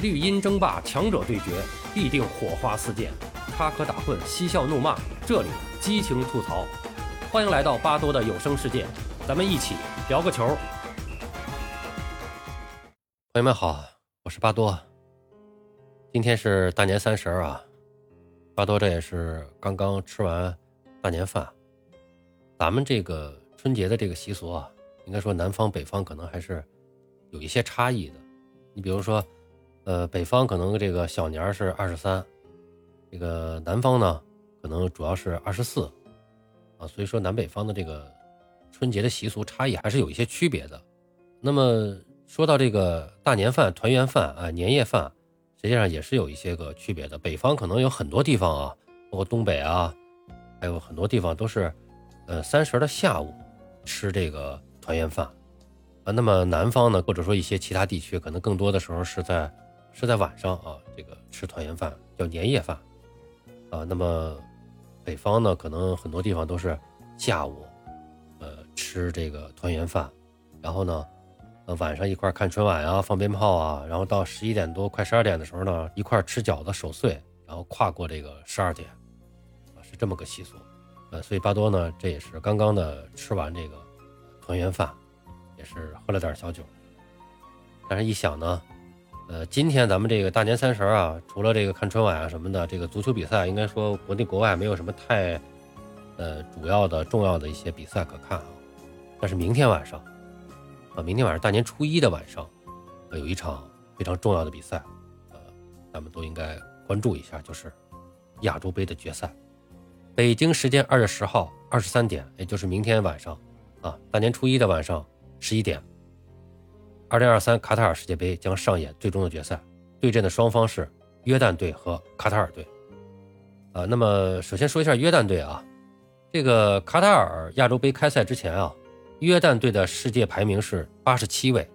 绿茵争霸，强者对决，必定火花四溅，插科打诨，嬉笑怒骂，这里激情吐槽。欢迎来到巴多的有声世界，咱们一起聊个球。朋友们好，我是巴多。今天是大年三十啊，巴多这也是刚刚吃完大年饭。咱们这个春节的这个习俗啊，应该说南方北方可能还是有一些差异的。你比如说。呃，北方可能这个小年是二十三，这个南方呢，可能主要是二十四，啊，所以说南北方的这个春节的习俗差异还是有一些区别的。那么说到这个大年饭、团圆饭啊、年夜饭，实际上也是有一些个区别的。北方可能有很多地方啊，包括东北啊，还有很多地方都是，呃，三十的下午吃这个团圆饭，啊，那么南方呢，或者说一些其他地区，可能更多的时候是在。是在晚上啊，这个吃团圆饭叫年夜饭，啊，那么北方呢，可能很多地方都是下午，呃，吃这个团圆饭，然后呢，呃，晚上一块看春晚啊，放鞭炮啊，然后到十一点多快十二点的时候呢，一块吃饺子守岁，然后跨过这个十二点，啊，是这么个习俗，呃，所以巴多呢，这也是刚刚的吃完这个团圆饭，也是喝了点小酒，但是一想呢。呃，今天咱们这个大年三十啊，除了这个看春晚啊什么的，这个足球比赛，应该说国内国外没有什么太，呃，主要的重要的一些比赛可看啊。但是明天晚上，啊，明天晚上大年初一的晚上，有一场非常重要的比赛，呃，咱们都应该关注一下，就是亚洲杯的决赛。北京时间二月十号二十三点，也就是明天晚上，啊，大年初一的晚上十一点。二零二三卡塔尔世界杯将上演最终的决赛，对阵的双方是约旦队和卡塔尔队。啊，那么首先说一下约旦队啊，这个卡塔尔亚洲杯开赛之前啊，约旦队的世界排名是八十七位，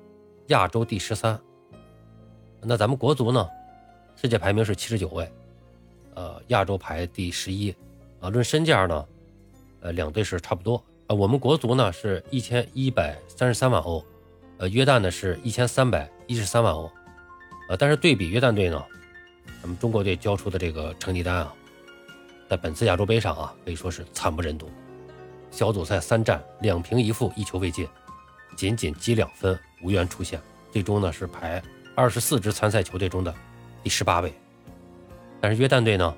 亚洲第十三。那咱们国足呢，世界排名是七十九位，呃，亚洲排第十一。啊，论身价呢，呃，两队是差不多。啊，我们国足呢是一千一百三十三万欧。呃，约旦呢是一千三百一十三万欧，呃，但是对比约旦队呢，咱们中国队交出的这个成绩单啊，在本次亚洲杯上啊，可以说是惨不忍睹。小组赛三战两平一负，一球未进，仅仅积两分，无缘出线，最终呢是排二十四支参赛球队中的第十八位。但是约旦队呢，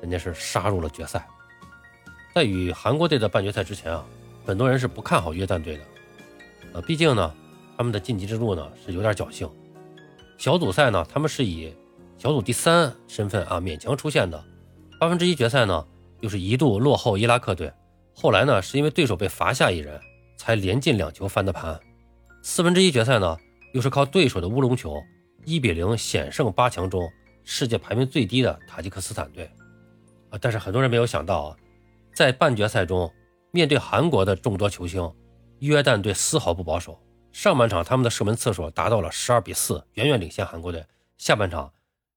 人家是杀入了决赛。在与韩国队的半决赛之前啊，很多人是不看好约旦队的，呃，毕竟呢。他们的晋级之路呢是有点侥幸，小组赛呢他们是以小组第三身份啊勉强出现的，八分之一决赛呢又是一度落后伊拉克队，后来呢是因为对手被罚下一人才连进两球翻的盘，四分之一决赛呢又是靠对手的乌龙球一比零险胜八强中世界排名最低的塔吉克斯坦队，啊但是很多人没有想到啊，在半决赛中面对韩国的众多球星，约旦队丝毫不保守。上半场他们的射门次数达到了十二比四，远远领先韩国队。下半场，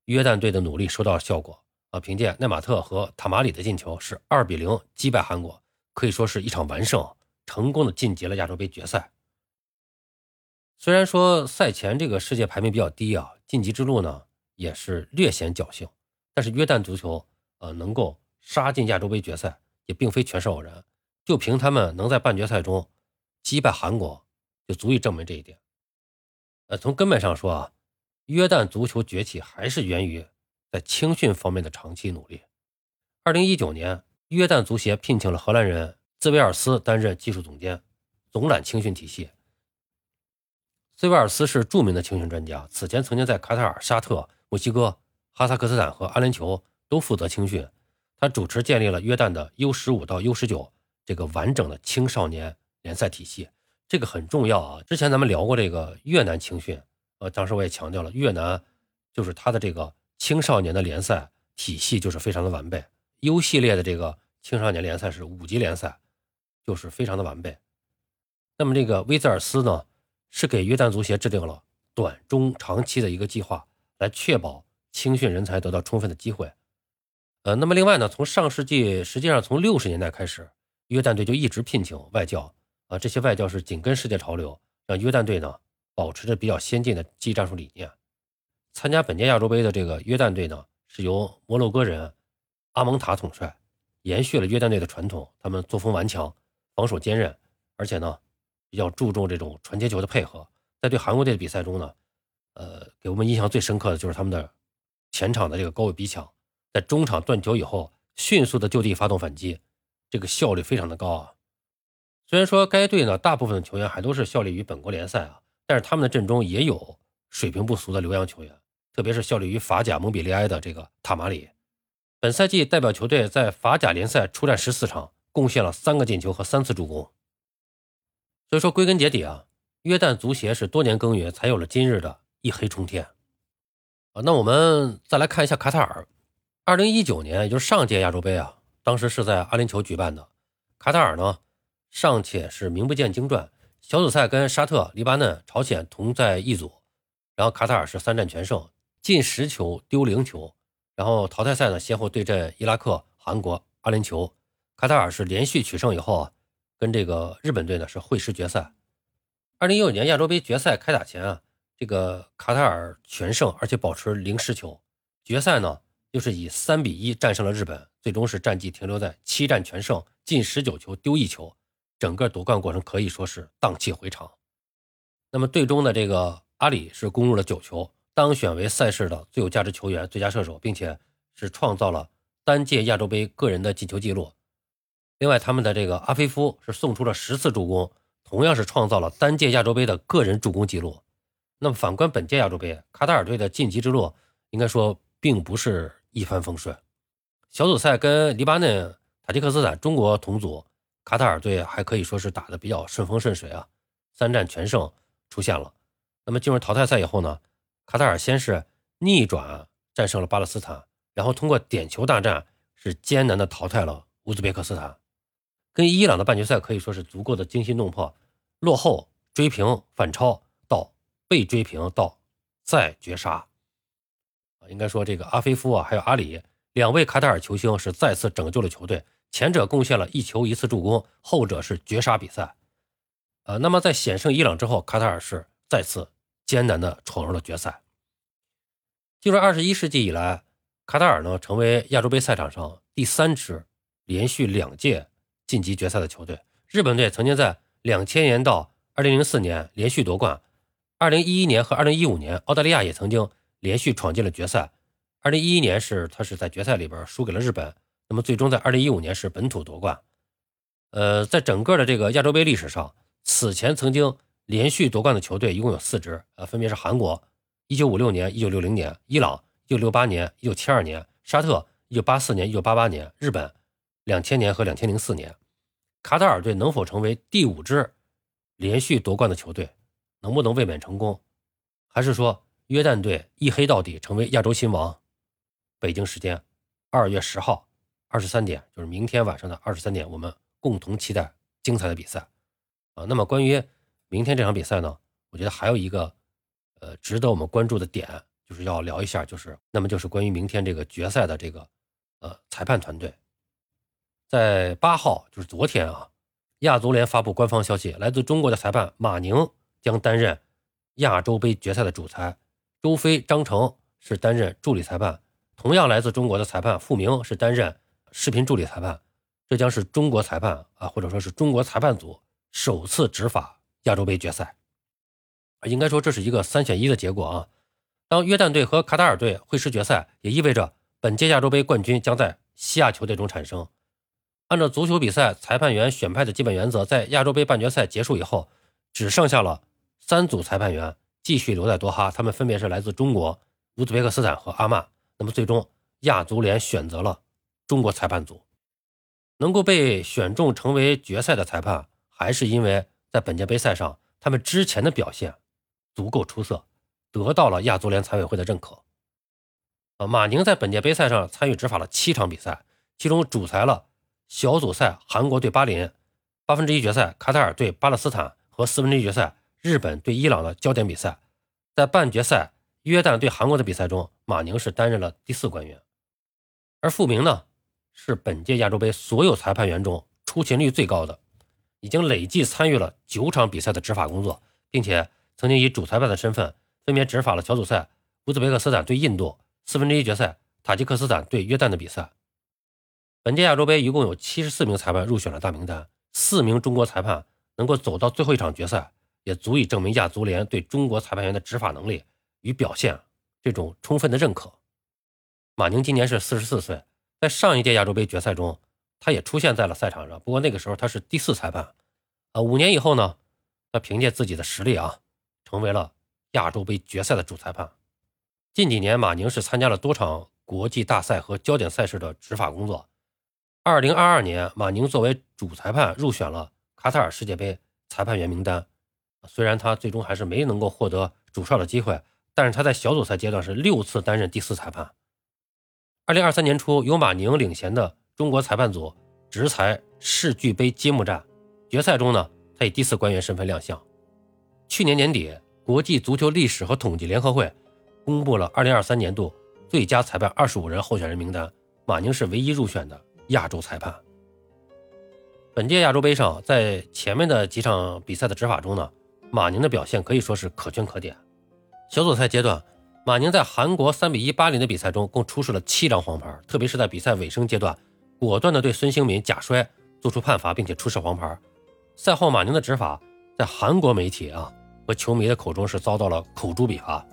约旦队的努力收到了效果啊！凭借奈马特和塔马里的进球，是二比零击败韩国，可以说是一场完胜，成功的晋级了亚洲杯决赛。虽然说赛前这个世界排名比较低啊，晋级之路呢也是略显侥幸，但是约旦足球呃能够杀进亚洲杯决赛，也并非全是偶然。就凭他们能在半决赛中击败韩国。就足以证明这一点。呃，从根本上说啊，约旦足球崛起还是源于在青训方面的长期努力。二零一九年，约旦足协聘请了荷兰人兹维尔斯担任技术总监，总揽青训体系。兹维尔斯是著名的青训专家，此前曾经在卡塔尔、沙特、墨西哥、哈萨克斯坦和阿联酋都负责青训。他主持建立了约旦的 U 十五到 U 十九这个完整的青少年联赛体系。这个很重要啊！之前咱们聊过这个越南青训，呃，当时我也强调了，越南就是它的这个青少年的联赛体系就是非常的完备。U 系列的这个青少年联赛是五级联赛，就是非常的完备。那么这个威兹尔斯呢，是给约旦足协制定了短、中、长期的一个计划，来确保青训人才得到充分的机会。呃，那么另外呢，从上世纪实际上从六十年代开始，约旦队就一直聘请外教。啊，这些外教是紧跟世界潮流，让约旦队呢保持着比较先进的技战术理念。参加本届亚洲杯的这个约旦队呢，是由摩洛哥人阿蒙塔统帅，延续了约旦队的传统。他们作风顽强，防守坚韧，而且呢，比较注重这种传接球的配合。在对韩国队的比赛中呢，呃，给我们印象最深刻的就是他们的前场的这个高位逼抢，在中场断球以后，迅速的就地发动反击，这个效率非常的高啊。虽然说该队呢大部分的球员还都是效力于本国联赛啊，但是他们的阵中也有水平不俗的留洋球员。特别是效力于法甲蒙彼利埃的这个塔马里，本赛季代表球队在法甲联赛出战十四场，贡献了三个进球和三次助攻。所以说，归根结底啊，约旦足协是多年耕耘，才有了今日的一黑冲天。啊，那我们再来看一下卡塔尔，二零一九年，也就是上届亚洲杯啊，当时是在阿联酋举办的。卡塔尔呢，尚且是名不见经传，小组赛跟沙特、黎巴嫩、朝鲜同在一组，然后卡塔尔是三战全胜。进十球丢零球，然后淘汰赛呢先后对阵伊拉克、韩国、阿联酋，卡塔尔是连续取胜以后啊，跟这个日本队呢是会师决赛。二零一九年亚洲杯决赛开打前啊，这个卡塔尔全胜，而且保持零失球。决赛呢又是以三比一战胜了日本，最终是战绩停留在七战全胜，进十九球丢一球，整个夺冠过程可以说是荡气回肠。那么最终的这个阿里是攻入了九球。当选为赛事的最有价值球员、最佳射手，并且是创造了单届亚洲杯个人的进球纪录。另外，他们的这个阿菲夫是送出了十次助攻，同样是创造了单届亚洲杯的个人助攻纪录。那么，反观本届亚洲杯，卡塔尔队的晋级之路应该说并不是一帆风顺。小组赛跟黎巴嫩、塔吉克斯坦、中国同组，卡塔尔队还可以说是打得比较顺风顺水啊，三战全胜出现了。那么进入淘汰赛以后呢？卡塔尔先是逆转战胜了巴勒斯坦，然后通过点球大战是艰难的淘汰了乌兹别克斯坦，跟伊朗的半决赛可以说是足够的惊心动魄，落后追平反超到被追平到再绝杀，应该说这个阿菲夫啊还有阿里两位卡塔尔球星是再次拯救了球队，前者贡献了一球一次助攻，后者是绝杀比赛，呃，那么在险胜伊朗之后，卡塔尔是再次。艰难的闯入了决赛。进入二十一世纪以来，卡塔尔呢成为亚洲杯赛场上第三支连续两届晋级决赛的球队。日本队曾经在两千年到二零零四年连续夺冠，二零一一年和二零一五年，澳大利亚也曾经连续闯进了决赛。二零一一年是他是在决赛里边输给了日本，那么最终在二零一五年是本土夺冠。呃，在整个的这个亚洲杯历史上，此前曾经。连续夺冠的球队一共有四支，呃，分别是韩国（一九五六年、一九六零年）、伊朗（一九六八年、一九七二年）、沙特（一九八四年、一九八八年）、日本（两千年和两千零四年）。卡塔尔队能否成为第五支连续夺冠的球队？能不能卫冕成功？还是说约旦队一黑到底，成为亚洲新王？北京时间二月十号二十三点，就是明天晚上的二十三点，我们共同期待精彩的比赛啊！那么关于。明天这场比赛呢，我觉得还有一个，呃，值得我们关注的点，就是要聊一下，就是那么就是关于明天这个决赛的这个，呃，裁判团队，在八号，就是昨天啊，亚足联发布官方消息，来自中国的裁判马宁将担任亚洲杯决赛的主裁，周飞、张成是担任助理裁判，同样来自中国的裁判傅明是担任视频助理裁判，这将是中国裁判啊，或者说是中国裁判组首次执法。亚洲杯决赛，应该说这是一个三选一的结果啊。当约旦队和卡塔尔队会师决赛，也意味着本届亚洲杯冠军将在西亚球队中产生。按照足球比赛裁判员选派的基本原则，在亚洲杯半决赛结束以后，只剩下了三组裁判员继续留在多哈，他们分别是来自中国、乌兹别克斯坦和阿曼。那么最终亚足联选择了中国裁判组，能够被选中成为决赛的裁判，还是因为。在本届杯赛上，他们之前的表现足够出色，得到了亚足联裁委会的认可。啊，马宁在本届杯赛上参与执法了七场比赛，其中主裁了小组赛韩国对巴林、八分之一决赛卡塔尔对巴勒斯坦和四分之一决赛日本对伊朗的焦点比赛。在半决赛约旦对韩国的比赛中，马宁是担任了第四官员。而傅明呢，是本届亚洲杯所有裁判员中出勤率最高的。已经累计参与了九场比赛的执法工作，并且曾经以主裁判的身份分别执法了小组赛乌兹别克斯坦对印度，四分之一决赛塔吉克斯坦对约旦的比赛。本届亚洲杯一共有七十四名裁判入选了大名单，四名中国裁判能够走到最后一场决赛，也足以证明亚足联对中国裁判员的执法能力与表现这种充分的认可。马宁今年是四十四岁，在上一届亚洲杯决赛中，他也出现在了赛场上，不过那个时候他是第四裁判。啊，五年以后呢，他凭借自己的实力啊，成为了亚洲杯决赛的主裁判。近几年，马宁是参加了多场国际大赛和焦点赛事的执法工作。二零二二年，马宁作为主裁判入选了卡塔尔世界杯裁判员名单。虽然他最终还是没能够获得主哨的机会，但是他在小组赛阶段是六次担任第四裁判。二零二三年初，由马宁领衔的中国裁判组执裁世俱杯揭幕战决赛中呢，他以第四官员身份亮相。去年年底，国际足球历史和统计联合会公布了二零二三年度最佳裁判二十五人候选人名单，马宁是唯一入选的亚洲裁判。本届亚洲杯上，在前面的几场比赛的执法中呢，马宁的表现可以说是可圈可点。小组赛阶段。马宁在韩国三比一巴林的比赛中，共出示了七张黄牌，特别是在比赛尾声阶段，果断地对孙兴民假摔做出判罚，并且出示黄牌。赛后，马宁的执法在韩国媒体啊和球迷的口中是遭到了口诛笔伐。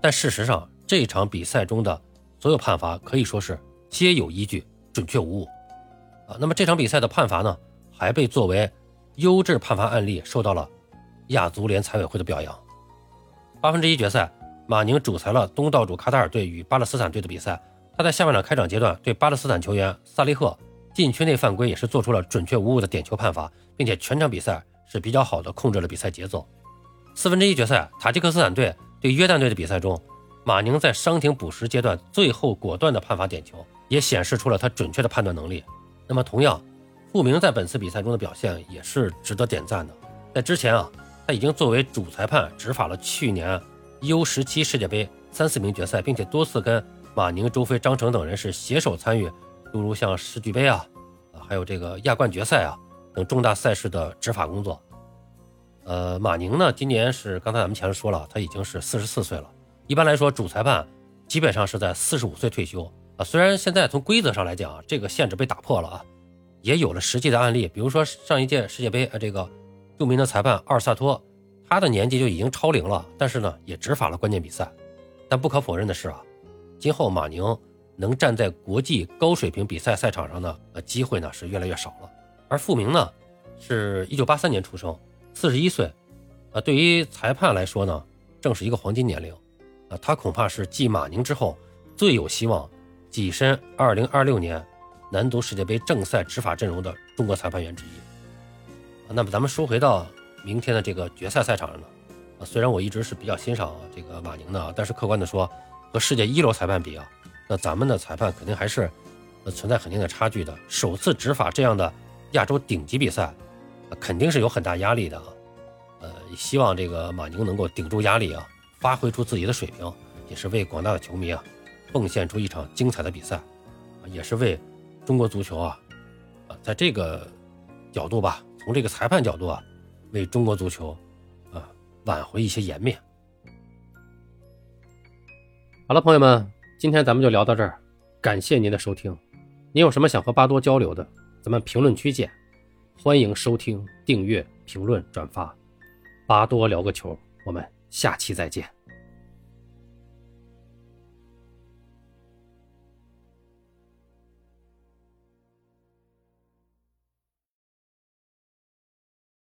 但事实上，这场比赛中的所有判罚可以说是皆有依据，准确无误啊。那么这场比赛的判罚呢，还被作为优质判罚案例，受到了亚足联裁委会的表扬。八分之一决赛。马宁主裁了东道主卡塔尔队与巴勒斯坦队的比赛。他在下半场开场阶段对巴勒斯坦球员萨利赫禁区内犯规，也是做出了准确无误的点球判罚，并且全场比赛是比较好的控制了比赛节奏。四分之一决赛塔吉克斯坦队对约旦队的比赛中，马宁在伤停补时阶段最后果断的判罚点球，也显示出了他准确的判断能力。那么，同样，傅明在本次比赛中的表现也是值得点赞的。在之前啊，他已经作为主裁判执法了去年。U 十七世界杯三四名决赛，并且多次跟马宁、周飞、张成等人是携手参与，诸如像世俱杯啊，啊，还有这个亚冠决赛啊等重大赛事的执法工作。呃，马宁呢，今年是刚才咱们前面说了，他已经是四十四岁了。一般来说，主裁判基本上是在四十五岁退休啊。虽然现在从规则上来讲，这个限制被打破了啊，也有了实际的案例，比如说上一届世界杯啊，这个著名的裁判阿尔萨托。他的年纪就已经超龄了，但是呢，也执法了关键比赛。但不可否认的是啊，今后马宁能站在国际高水平比赛赛场上的呃机会呢是越来越少了。而傅明呢，是一九八三年出生，四十一岁，啊，对于裁判来说呢，正是一个黄金年龄，啊，他恐怕是继马宁之后最有希望跻身二零二六年男足世界杯正赛执法阵容的中国裁判员之一。那么咱们说回到。明天的这个决赛赛场上呢，啊，虽然我一直是比较欣赏这个马宁的，但是客观的说，和世界一流裁判比啊，那咱们的裁判肯定还是存在很大的差距的。首次执法这样的亚洲顶级比赛，肯定是有很大压力的啊。呃，希望这个马宁能够顶住压力啊，发挥出自己的水平，也是为广大的球迷啊奉献出一场精彩的比赛，也是为中国足球啊，啊，在这个角度吧，从这个裁判角度啊。为中国足球，啊，挽回一些颜面。好了，朋友们，今天咱们就聊到这儿，感谢您的收听。您有什么想和巴多交流的，咱们评论区见。欢迎收听、订阅、评论、转发。巴多聊个球，我们下期再见。